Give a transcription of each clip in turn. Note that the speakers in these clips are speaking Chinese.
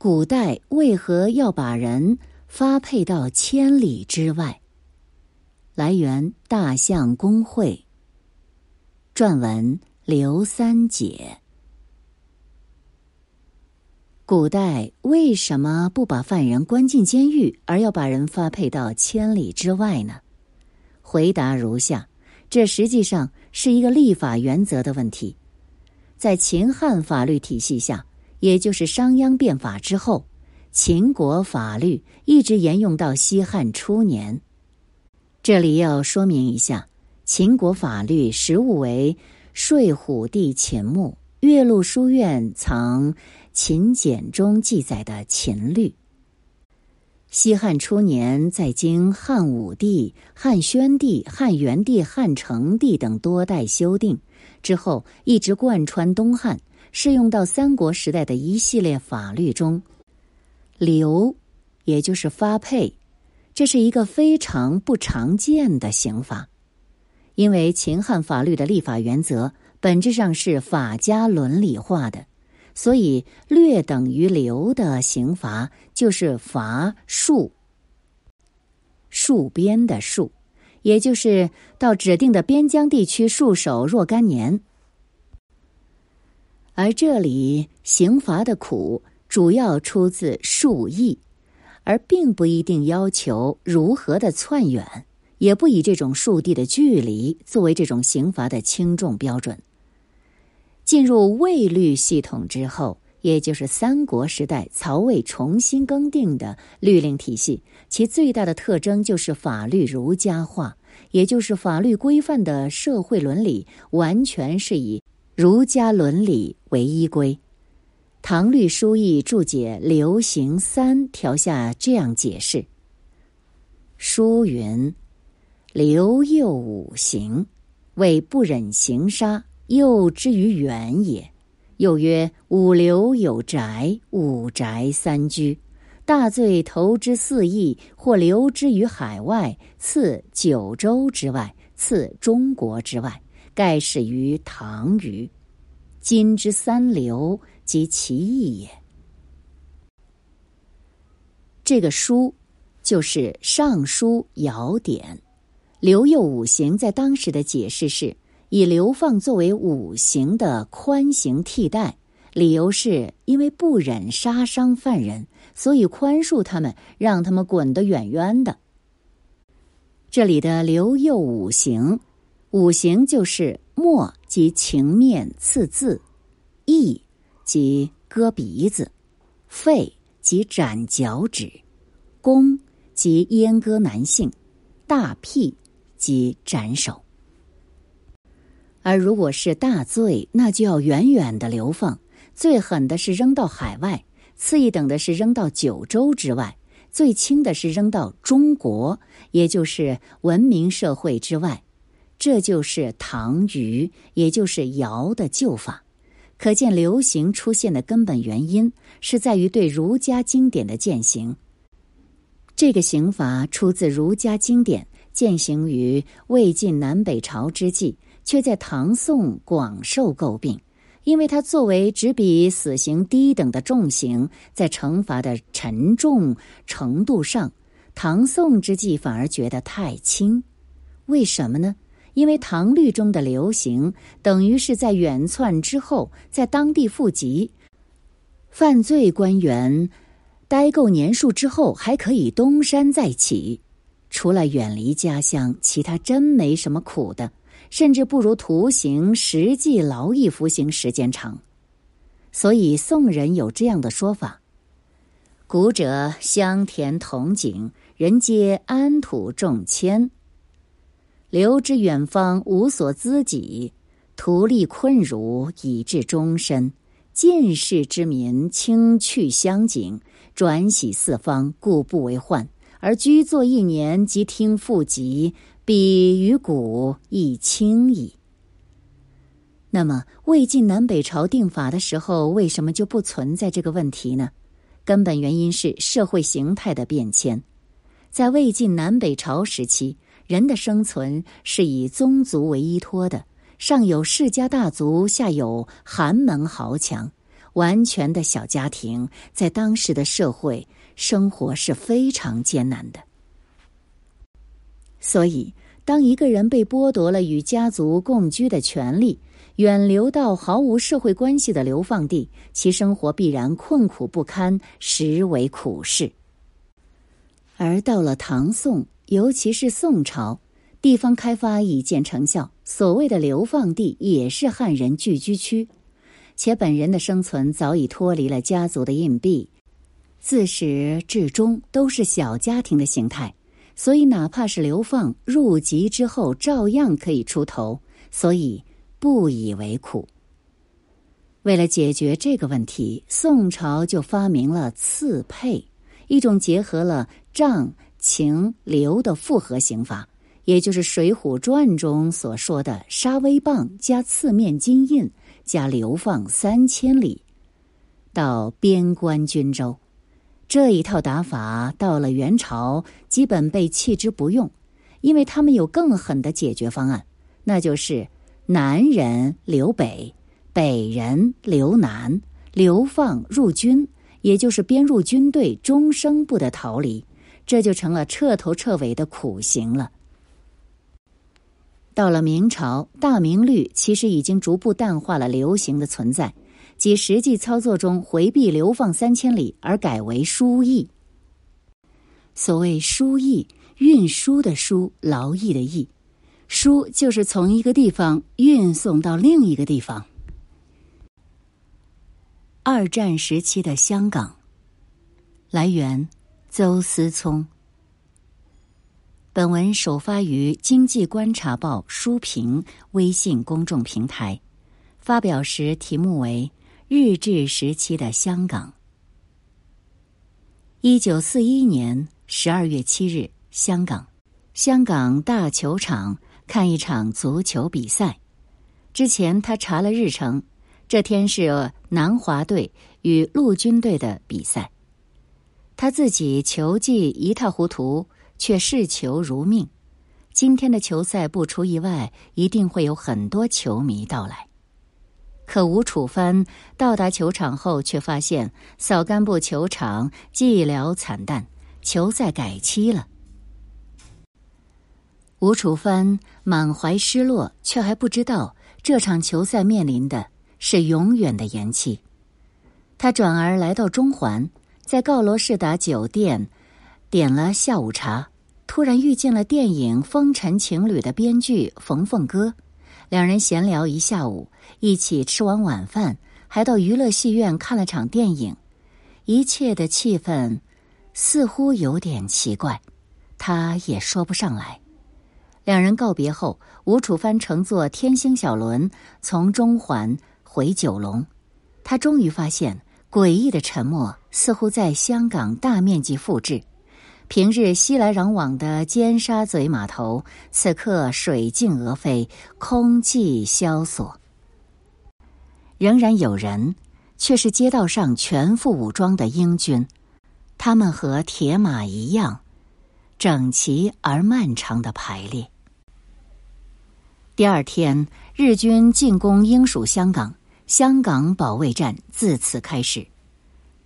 古代为何要把人发配到千里之外？来源：大象公会。撰文：刘三姐。古代为什么不把犯人关进监狱，而要把人发配到千里之外呢？回答如下：这实际上是一个立法原则的问题。在秦汉法律体系下，也就是商鞅变法之后，秦国法律一直沿用到西汉初年。这里要说明一下，秦国法律实物为睡虎地秦墓岳麓书院藏秦简中记载的秦律。西汉初年，在经汉武帝、汉宣帝、汉元帝、汉成帝等多代修订。之后一直贯穿东汉，适用到三国时代的一系列法律中。流，也就是发配，这是一个非常不常见的刑罚，因为秦汉法律的立法原则本质上是法家伦理化的，所以略等于流的刑罚就是罚戍，戍边的戍。也就是到指定的边疆地区戍守若干年，而这里刑罚的苦主要出自数义，而并不一定要求如何的窜远，也不以这种数地的距离作为这种刑罚的轻重标准。进入魏律系统之后。也就是三国时代曹魏重新更定的律令体系，其最大的特征就是法律儒家化，也就是法律规范的社会伦理完全是以儒家伦理为依归。唐律书议注解流刑三条下这样解释：书云，流又五行，为不忍行杀，又之于远也。又曰：五流有宅，五宅三居，大罪投之四邑，或流之于海外，次九州之外，次中国之外，盖始于唐虞。今之三流，即其意也。这个书，就是《尚书尧典》，刘右五行在当时的解释是。以流放作为五行的宽刑替代，理由是因为不忍杀伤犯人，所以宽恕他们，让他们滚得远远的。这里的流右五行，五行就是墨即情面刺字，义即割鼻子，肺即斩脚趾，弓即阉割男性，大辟即斩首。而如果是大罪，那就要远远的流放，最狠的是扔到海外，次一等的是扔到九州之外，最轻的是扔到中国，也就是文明社会之外。这就是唐虞，也就是尧的旧法。可见流行出现的根本原因是在于对儒家经典的践行。这个刑罚出自儒家经典，践行于魏晋南北朝之际。却在唐宋广受诟病，因为它作为只比死刑低等的重刑，在惩罚的沉重程度上，唐宋之际反而觉得太轻。为什么呢？因为唐律中的流刑等于是在远窜之后，在当地复籍，犯罪官员待够年数之后，还可以东山再起。除了远离家乡，其他真没什么苦的。甚至不如徒刑实际劳役服刑时间长，所以宋人有这样的说法：“古者乡田同景，人皆安土重迁。留之远方，无所资己，徒力困辱，以致终身。近世之民轻去乡景，转徙四方，故不为患，而居作一年，即听复籍。”比于古亦轻矣。那么，魏晋南北朝定法的时候，为什么就不存在这个问题呢？根本原因是社会形态的变迁。在魏晋南北朝时期，人的生存是以宗族为依托的，上有世家大族，下有寒门豪强，完全的小家庭，在当时的社会生活是非常艰难的。所以，当一个人被剥夺了与家族共居的权利，远流到毫无社会关系的流放地，其生活必然困苦不堪，实为苦事。而到了唐宋，尤其是宋朝，地方开发已见成效，所谓的流放地也是汉人聚居区，且本人的生存早已脱离了家族的硬币，自始至终都是小家庭的形态，所以哪怕是流放入籍之后，照样可以出头，所以不以为苦。为了解决这个问题，宋朝就发明了刺配。一种结合了杖、情、流的复合刑罚，也就是《水浒传》中所说的杀威棒加刺面金印加流放三千里，到边关军州。这一套打法到了元朝基本被弃之不用，因为他们有更狠的解决方案，那就是南人留北，北人留南，流放入军。也就是编入军队，终生不得逃离，这就成了彻头彻尾的苦刑了。到了明朝，大明律其实已经逐步淡化了流行的存在，即实际操作中回避流放三千里，而改为输役。所谓输役，运输的输，劳役的役，输就是从一个地方运送到另一个地方。二战时期的香港。来源：邹思聪。本文首发于《经济观察报》书评微信公众平台，发表时题目为《日治时期的香港》。一九四一年十二月七日，香港，香港大球场看一场足球比赛。之前他查了日程。这天是南华队与陆军队的比赛，他自己球技一塌糊涂，却视球如命。今天的球赛不出意外，一定会有很多球迷到来。可吴楚帆到达球场后，却发现扫干部球场寂寥惨淡，球赛改期了。吴楚帆满怀失落，却还不知道这场球赛面临的。是永远的延期。他转而来到中环，在告罗士达酒店点了下午茶，突然遇见了电影《风尘情侣》的编剧冯凤歌，两人闲聊一下午，一起吃完晚饭，还到娱乐戏院看了场电影。一切的气氛似乎有点奇怪，他也说不上来。两人告别后，吴楚帆乘坐天星小轮从中环。回九龙，他终于发现诡异的沉默似乎在香港大面积复制。平日熙来攘往的尖沙咀码头，此刻水静鹅飞，空寂萧索。仍然有人，却是街道上全副武装的英军，他们和铁马一样，整齐而漫长的排列。第二天，日军进攻英属香港。香港保卫战自此开始。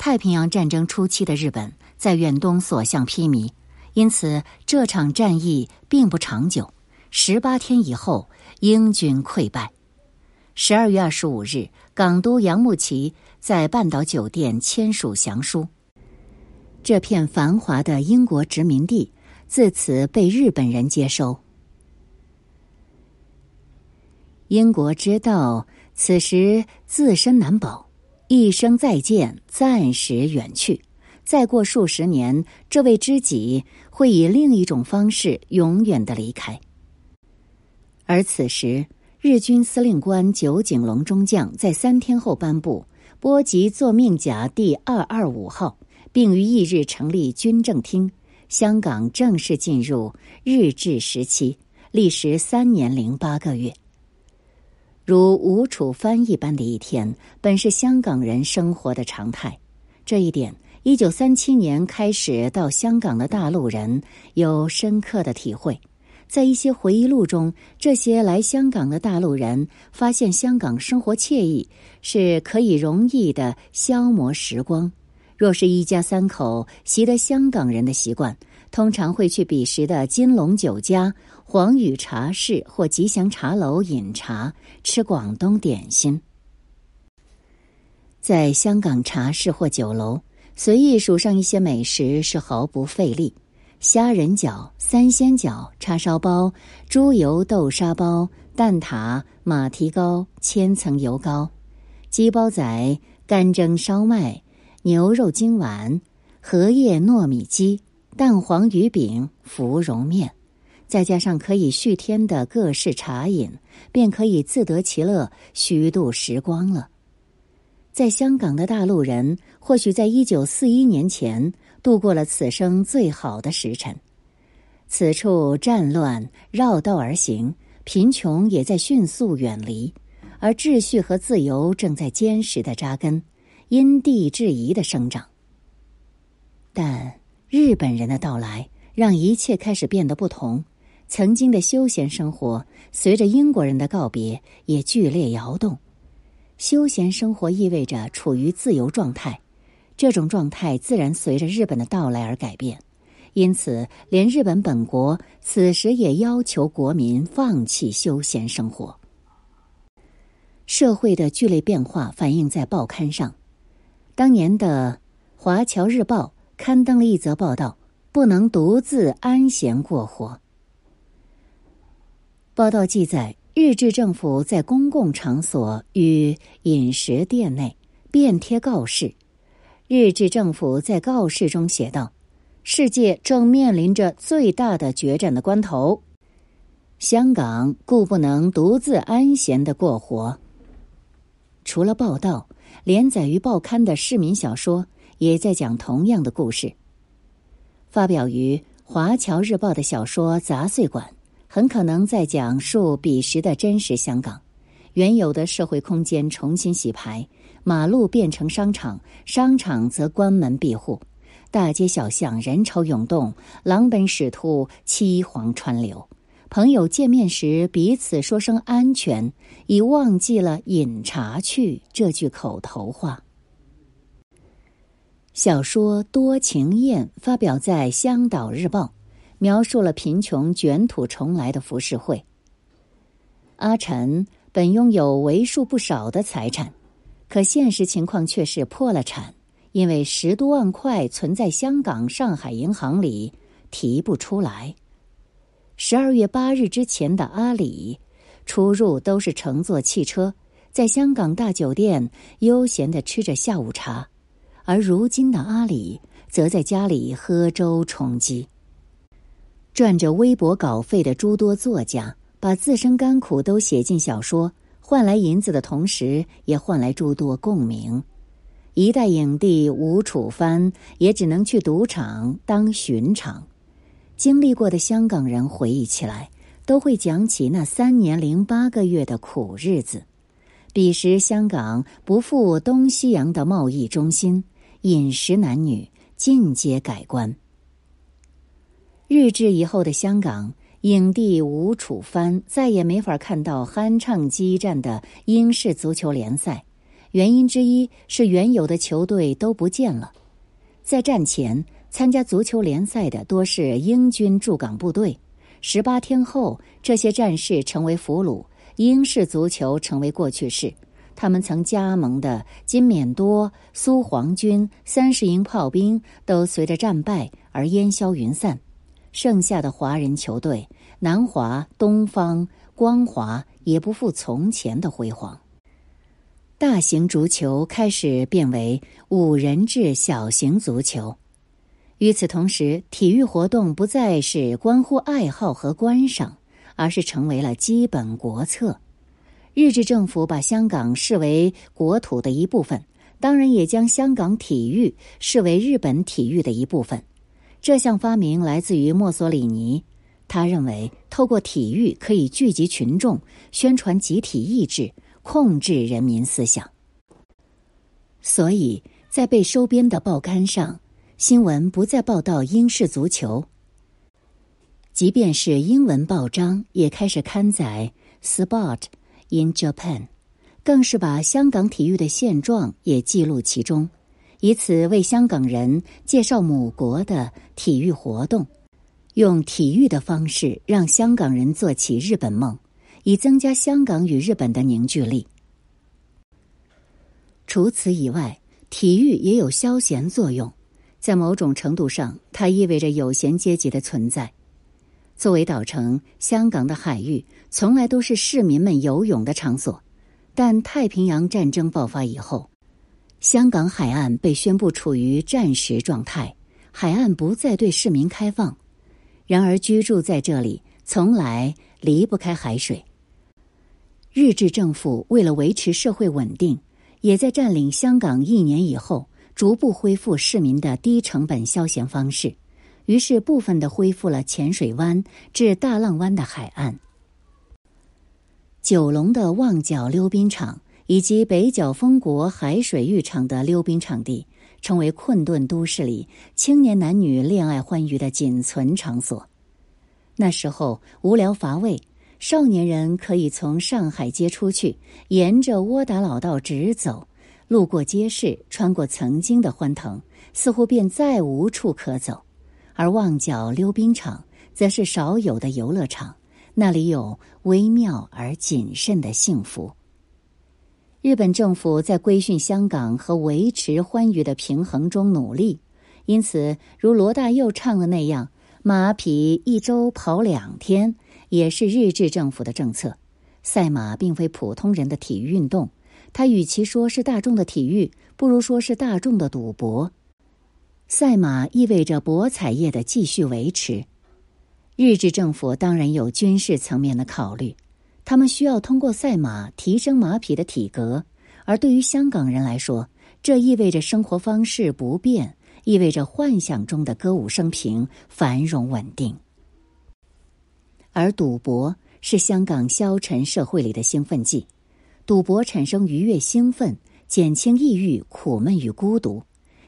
太平洋战争初期的日本在远东所向披靡，因此这场战役并不长久。十八天以后，英军溃败。十二月二十五日，港督杨慕琦在半岛酒店签署降书。这片繁华的英国殖民地自此被日本人接收。英国知道。此时自身难保，一声再见，暂时远去。再过数十年，这位知己会以另一种方式永远的离开。而此时，日军司令官酒井隆中将在三天后颁布波及作命甲第二二五号，并于翌日成立军政厅，香港正式进入日治时期，历时三年零八个月。如吴楚帆一般的一天，本是香港人生活的常态。这一点，一九三七年开始到香港的大陆人有深刻的体会。在一些回忆录中，这些来香港的大陆人发现香港生活惬意，是可以容易的消磨时光。若是一家三口习得香港人的习惯，通常会去彼时的金龙酒家、黄宇茶室或吉祥茶楼饮茶，吃广东点心。在香港茶室或酒楼，随意数上一些美食是毫不费力。虾仁饺、三鲜饺、叉烧包、猪油豆沙包、蛋挞、马蹄糕、千层油糕、鸡包仔、干蒸烧麦、牛肉京丸、荷叶糯米鸡、蛋黄鱼饼、芙蓉面，再加上可以续添的各式茶饮，便可以自得其乐，虚度时光了。在香港的大陆人，或许在一九四一年前。度过了此生最好的时辰，此处战乱绕道而行，贫穷也在迅速远离，而秩序和自由正在坚实的扎根，因地制宜的生长。但日本人的到来让一切开始变得不同，曾经的休闲生活随着英国人的告别也剧烈摇动。休闲生活意味着处于自由状态。这种状态自然随着日本的到来而改变，因此，连日本本国此时也要求国民放弃休闲生活。社会的剧烈变化反映在报刊上。当年的《华侨日报》刊登了一则报道：“不能独自安闲过活。”报道记载，日治政府在公共场所与饮食店内遍贴告示。日治政府在告示中写道：“世界正面临着最大的决战的关头，香港故不能独自安闲的过活。”除了报道，连载于报刊的市民小说也在讲同样的故事。发表于《华侨日报》的小说《杂碎馆》，很可能在讲述彼时的真实香港，原有的社会空间重新洗牌。马路变成商场，商场则关门闭户，大街小巷人潮涌动，狼奔使突，凄惶川流。朋友见面时彼此说声安全，已忘记了“饮茶去”这句口头话。小说《多情宴》发表在《香岛日报》，描述了贫穷卷土重来的浮世绘。阿晨本拥有为数不少的财产。可现实情况却是破了产，因为十多万块存在香港、上海银行里提不出来。十二月八日之前的阿里，出入都是乘坐汽车，在香港大酒店悠闲的吃着下午茶，而如今的阿里则在家里喝粥充饥。赚着微薄稿费的诸多作家，把自身甘苦都写进小说。换来银子的同时，也换来诸多共鸣。一代影帝吴楚帆也只能去赌场当巡场。经历过的香港人回忆起来，都会讲起那三年零八个月的苦日子。彼时香港不复东西洋的贸易中心，饮食男女尽皆改观。日治以后的香港。影帝吴楚帆再也没法看到酣畅激战的英式足球联赛，原因之一是原有的球队都不见了。在战前参加足球联赛的多是英军驻港部队，十八天后这些战士成为俘虏，英式足球成为过去式。他们曾加盟的金缅多、苏黄军、三十营炮兵都随着战败而烟消云散。剩下的华人球队，南华、东方、光华也不复从前的辉煌。大型足球开始变为五人制小型足球。与此同时，体育活动不再是关乎爱好和观赏，而是成为了基本国策。日治政府把香港视为国土的一部分，当然也将香港体育视为日本体育的一部分。这项发明来自于墨索里尼，他认为透过体育可以聚集群众，宣传集体意志，控制人民思想。所以在被收编的报刊上，新闻不再报道英式足球，即便是英文报章也开始刊载 “sport in Japan”，更是把香港体育的现状也记录其中，以此为香港人介绍母国的体育活动，用体育的方式让香港人做起日本梦，以增加香港与日本的凝聚力。除此以外，体育也有消闲作用，在某种程度上，它意味着有闲阶级的存在。作为岛城，香港的海域从来都是市民们游泳的场所。但太平洋战争爆发以后，香港海岸被宣布处于战时状态，海岸不再对市民开放。然而，居住在这里从来离不开海水。日治政府为了维持社会稳定，也在占领香港一年以后，逐步恢复市民的低成本消闲方式。于是，部分的恢复了浅水湾至大浪湾的海岸。九龙的旺角溜冰场以及北角丰国海水浴场的溜冰场地，成为困顿都市里青年男女恋爱欢愉的仅存场所。那时候无聊乏味，少年人可以从上海街出去，沿着窝打老道直走，路过街市，穿过曾经的欢腾，似乎便再无处可走。而旺角溜冰场则是少有的游乐场，那里有微妙而谨慎的幸福。日本政府在规训香港和维持欢愉的平衡中努力，因此，如罗大佑唱的那样，马匹一周跑两天也是日治政府的政策。赛马并非普通人的体育运动，它与其说是大众的体育，不如说是大众的赌博。赛马意味着博彩业的继续维持。日治政府当然有军事层面的考虑，他们需要通过赛马提升马匹的体格。而对于香港人来说，这意味着生活方式不变，意味着幻想中的歌舞升平、繁荣稳定。而赌博是香港消沉社会里的兴奋剂，赌博产生愉悦兴奋，减轻抑郁、苦闷与孤独。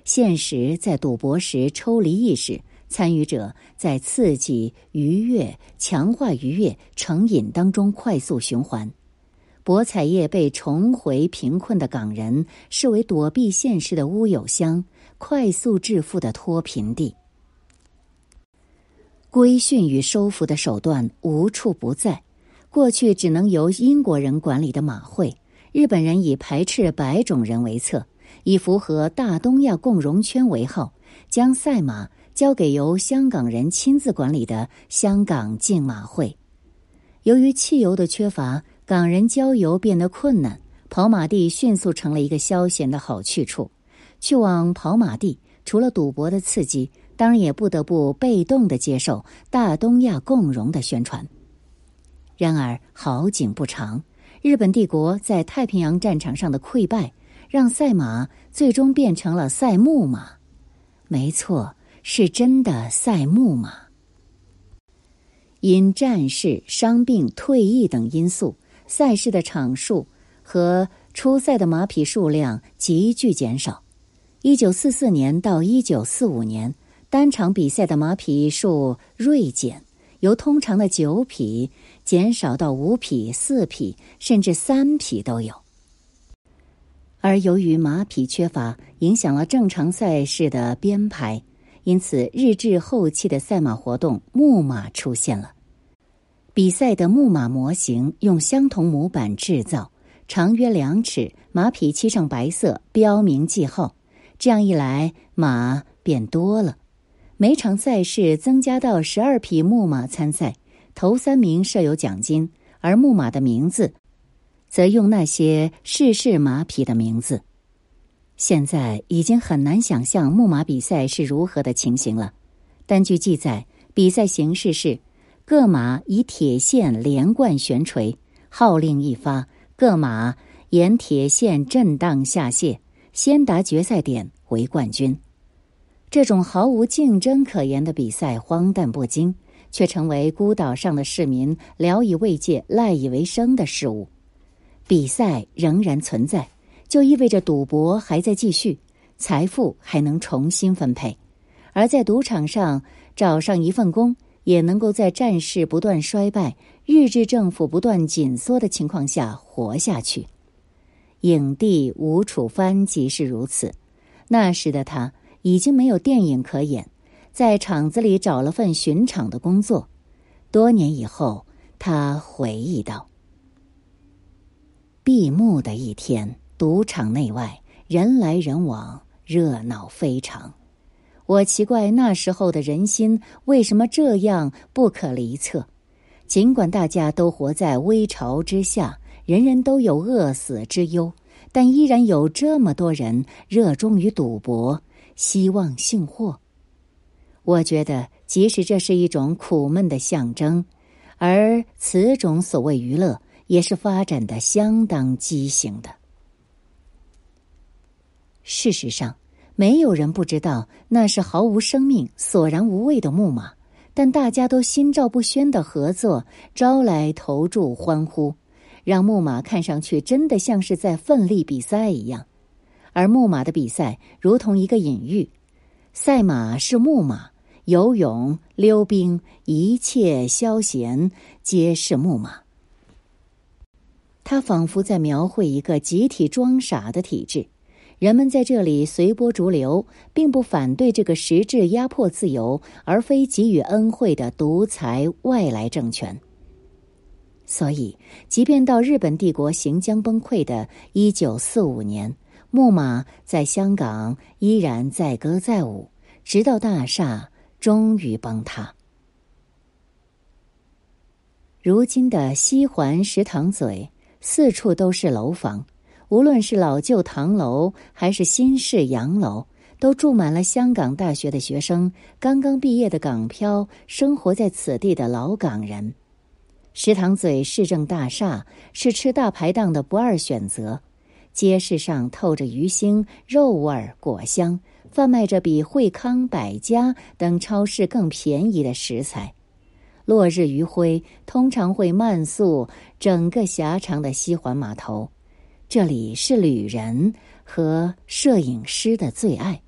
现实在赌博时抽离意识，参与者在刺激、愉悦、强化愉悦、成瘾当中快速循环。博彩业被重回贫困的港人视为躲避现实的乌有乡，快速致富的脱贫地。规训与收服的手段无处不在。过去只能由英国人管理的马会，日本人以排斥白种人为策。以符合大东亚共荣圈为号，将赛马交给由香港人亲自管理的香港竞马会。由于汽油的缺乏，港人郊游变得困难，跑马地迅速成了一个消闲的好去处。去往跑马地，除了赌博的刺激，当然也不得不被动的接受大东亚共荣的宣传。然而好景不长，日本帝国在太平洋战场上的溃败。让赛马最终变成了赛木马，没错，是真的赛木马。因战事、伤病、退役等因素，赛事的场数和出赛的马匹数量急剧减少。一九四四年到一九四五年，单场比赛的马匹数锐减，由通常的九匹减少到五匹、四匹，甚至三匹都有。而由于马匹缺乏，影响了正常赛事的编排，因此日治后期的赛马活动木马出现了。比赛的木马模型用相同模板制造，长约两尺，马匹漆上白色，标明记号。这样一来，马变多了。每场赛事增加到十二匹木马参赛，头三名设有奖金，而木马的名字。则用那些逝世事马匹的名字。现在已经很难想象木马比赛是如何的情形了。但据记载，比赛形式是：各马以铁线连贯悬垂，号令一发，各马沿铁线震荡下泻，先达决赛点为冠军。这种毫无竞争可言的比赛荒诞不经，却成为孤岛上的市民聊以慰藉、赖以为生的事物。比赛仍然存在，就意味着赌博还在继续，财富还能重新分配。而在赌场上找上一份工，也能够在战事不断衰败、日治政府不断紧缩的情况下活下去。影帝吴楚帆即是如此。那时的他已经没有电影可演，在厂子里找了份巡场的工作。多年以后，他回忆道：“闭幕的一天，赌场内外人来人往，热闹非常。我奇怪那时候的人心为什么这样不可离测。尽管大家都活在危巢之下，人人都有饿死之忧。”但依然有这么多人热衷于赌博，希望幸祸。我觉得，即使这是一种苦闷的象征，而此种所谓娱乐也是发展的相当畸形的。事实上，没有人不知道那是毫无生命、索然无味的木马，但大家都心照不宣的合作，招来投注欢呼。让木马看上去真的像是在奋力比赛一样，而木马的比赛如同一个隐喻，赛马是木马，游泳、溜冰、一切消闲皆是木马。他仿佛在描绘一个集体装傻的体制，人们在这里随波逐流，并不反对这个实质压迫自由而非给予恩惠的独裁外来政权。所以，即便到日本帝国行将崩溃的一九四五年，木马在香港依然载歌载舞，直到大厦终于崩塌。如今的西环石塘嘴，四处都是楼房，无论是老旧唐楼还是新式洋楼，都住满了香港大学的学生、刚刚毕业的港漂、生活在此地的老港人。石塘嘴市政大厦是吃大排档的不二选择，街市上透着鱼腥、肉味儿、果香，贩卖着比惠康、百家等超市更便宜的食材。落日余晖通常会漫诉整个狭长的西环码头，这里是旅人和摄影师的最爱。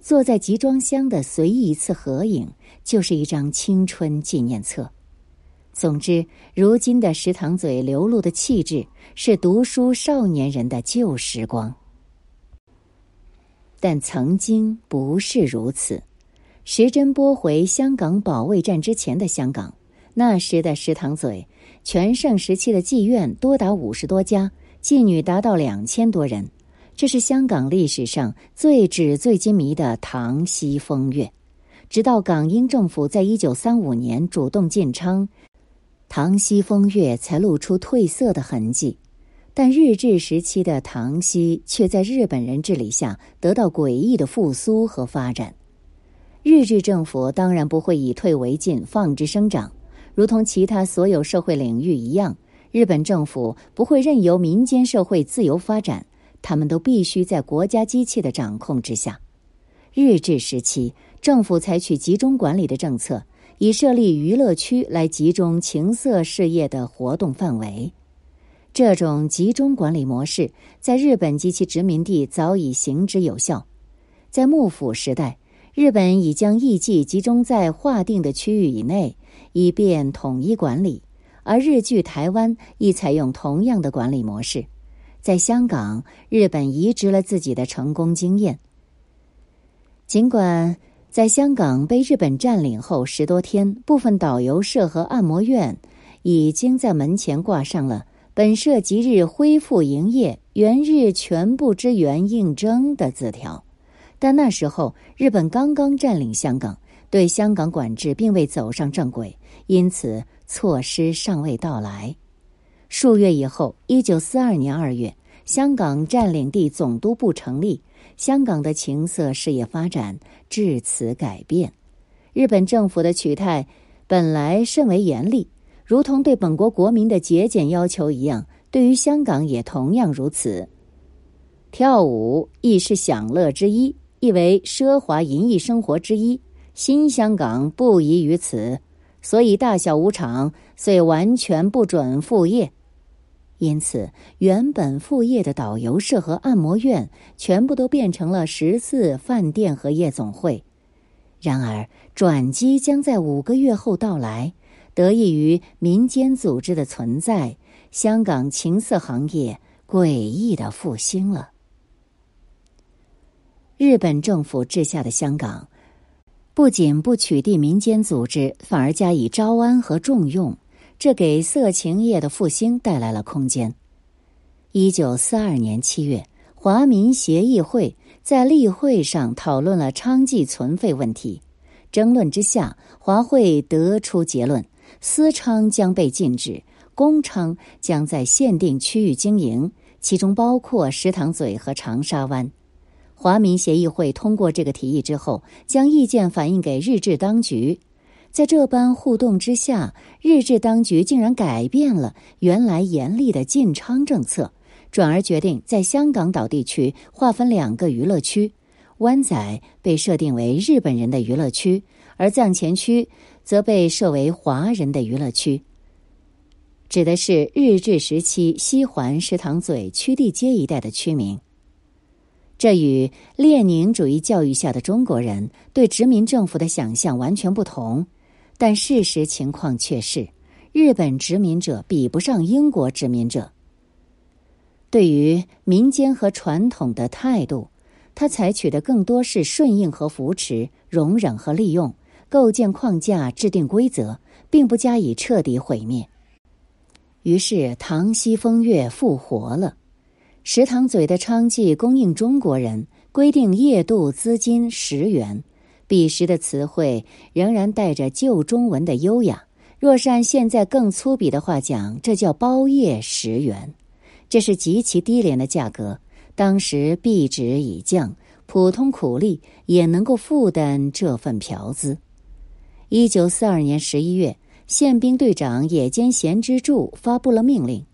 坐在集装箱的随意一次合影，就是一张青春纪念册。总之，如今的石塘嘴流露的气质是读书少年人的旧时光，但曾经不是如此。时针拨回香港保卫战之前的香港，那时的石塘嘴，全盛时期的妓院多达五十多家，妓女达到两千多人，这是香港历史上最纸醉金迷的唐西风月。直到港英政府在一九三五年主动进昌。唐西风月才露出褪色的痕迹，但日治时期的唐西却在日本人治理下得到诡异的复苏和发展。日治政府当然不会以退为进，放之生长，如同其他所有社会领域一样，日本政府不会任由民间社会自由发展，他们都必须在国家机器的掌控之下。日治时期，政府采取集中管理的政策。以设立娱乐区来集中情色事业的活动范围，这种集中管理模式在日本及其殖民地早已行之有效。在幕府时代，日本已将艺伎集中在划定的区域以内，以便统一管理；而日据台湾亦采用同样的管理模式。在香港，日本移植了自己的成功经验，尽管。在香港被日本占领后十多天，部分导游社和按摩院已经在门前挂上了“本社即日恢复营业，原日全部支援应征”的字条。但那时候日本刚刚占领香港，对香港管制并未走上正轨，因此措施尚未到来。数月以后，一九四二年二月，香港占领地总督部成立。香港的情色事业发展至此改变，日本政府的取态本来甚为严厉，如同对本国国民的节俭要求一样，对于香港也同样如此。跳舞亦是享乐之一，亦为奢华淫逸生活之一。新香港不宜于此，所以大小舞场遂完全不准副业。因此，原本副业的导游社和按摩院全部都变成了十四饭店和夜总会。然而，转机将在五个月后到来。得益于民间组织的存在，香港情色行业诡异的复兴了。日本政府治下的香港，不仅不取缔民间组织，反而加以招安和重用，这给色情业的复兴带来了空间。一九四二年七月，华民协议会在例会上讨论了娼妓存废问题。争论之下，华会得出结论：私娼将被禁止，公娼将在限定区域经营，其中包括石塘嘴和长沙湾。华民协议会通过这个提议之后，将意见反映给日治当局。在这般互动之下，日治当局竟然改变了原来严厉的禁娼政策。转而决定在香港岛地区划分两个娱乐区，湾仔被设定为日本人的娱乐区，而藏前区则被设为华人的娱乐区，指的是日治时期西环、石塘嘴、区地街一带的区名。这与列宁主义教育下的中国人对殖民政府的想象完全不同，但事实情况却是，日本殖民者比不上英国殖民者。对于民间和传统的态度，他采取的更多是顺应和扶持、容忍和利用，构建框架、制定规则，并不加以彻底毁灭。于是，唐西风月复活了。石塘嘴的娼妓供应中国人，规定夜度资金十元。彼时的词汇仍然带着旧中文的优雅。若是按现在更粗鄙的话讲，这叫包夜十元。这是极其低廉的价格。当时币值已降，普通苦力也能够负担这份嫖资。一九四二年十一月，宪兵队长野间贤之助发布了命令：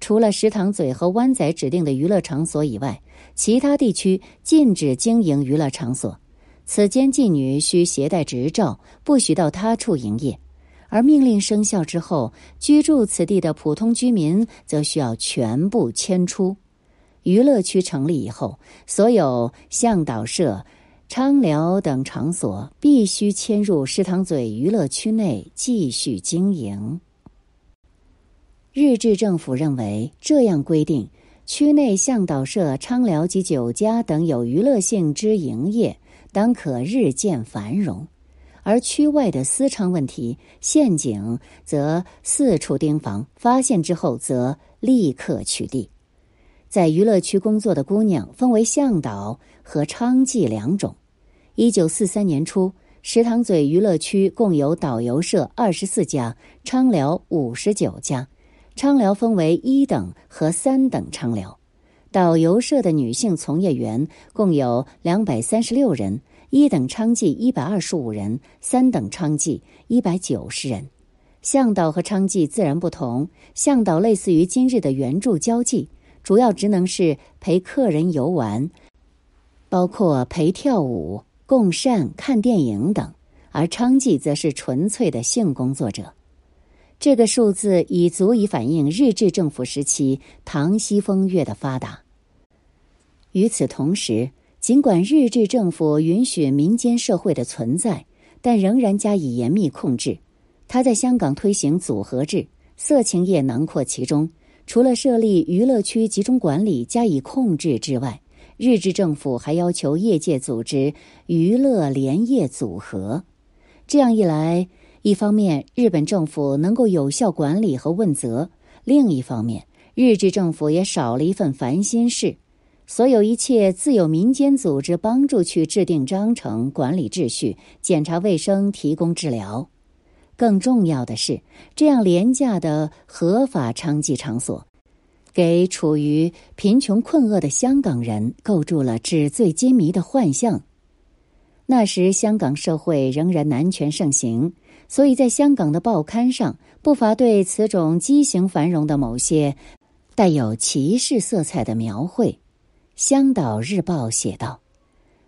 除了石塘嘴和湾仔指定的娱乐场所以外，其他地区禁止经营娱乐场所。此间妓女需携带执照，不许到他处营业。而命令生效之后，居住此地的普通居民则需要全部迁出。娱乐区成立以后，所有向导社、昌寮等场所必须迁入石塘嘴娱乐区内继续经营。日治政府认为，这样规定，区内向导社、昌寮及酒家等有娱乐性之营业，当可日渐繁荣。而区外的私娼问题，陷阱则四处盯防，发现之后则立刻取缔。在娱乐区工作的姑娘分为向导和娼妓两种。一九四三年初，石塘嘴娱乐区共有导游社二十四家，娼寮五十九家。娼寮分为一等和三等娼寮，导游社的女性从业员共有两百三十六人。一等娼妓一百二十五人，三等娼妓一百九十人。向导和娼妓自然不同。向导类似于今日的援助交际，主要职能是陪客人游玩，包括陪跳舞、共膳、看电影等；而娼妓则是纯粹的性工作者。这个数字已足以反映日治政府时期唐西风月的发达。与此同时。尽管日治政府允许民间社会的存在，但仍然加以严密控制。他在香港推行组合制，色情业囊括其中。除了设立娱乐区集中管理加以控制之外，日治政府还要求业界组织娱乐联业组合。这样一来，一方面日本政府能够有效管理和问责；另一方面，日治政府也少了一份烦心事。所有一切自有民间组织帮助去制定章程、管理秩序、检查卫生、提供治疗。更重要的是，这样廉价的合法娼妓场所，给处于贫穷困厄的香港人构筑了纸醉金迷的幻象。那时香港社会仍然男权盛行，所以在香港的报刊上不乏对此种畸形繁荣的某些带有歧视色彩的描绘。《香岛日报》写道：“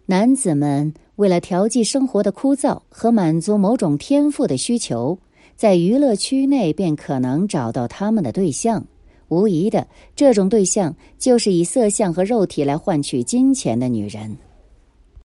男子们为了调剂生活的枯燥和满足某种天赋的需求，在娱乐区内便可能找到他们的对象。无疑的，这种对象就是以色相和肉体来换取金钱的女人。”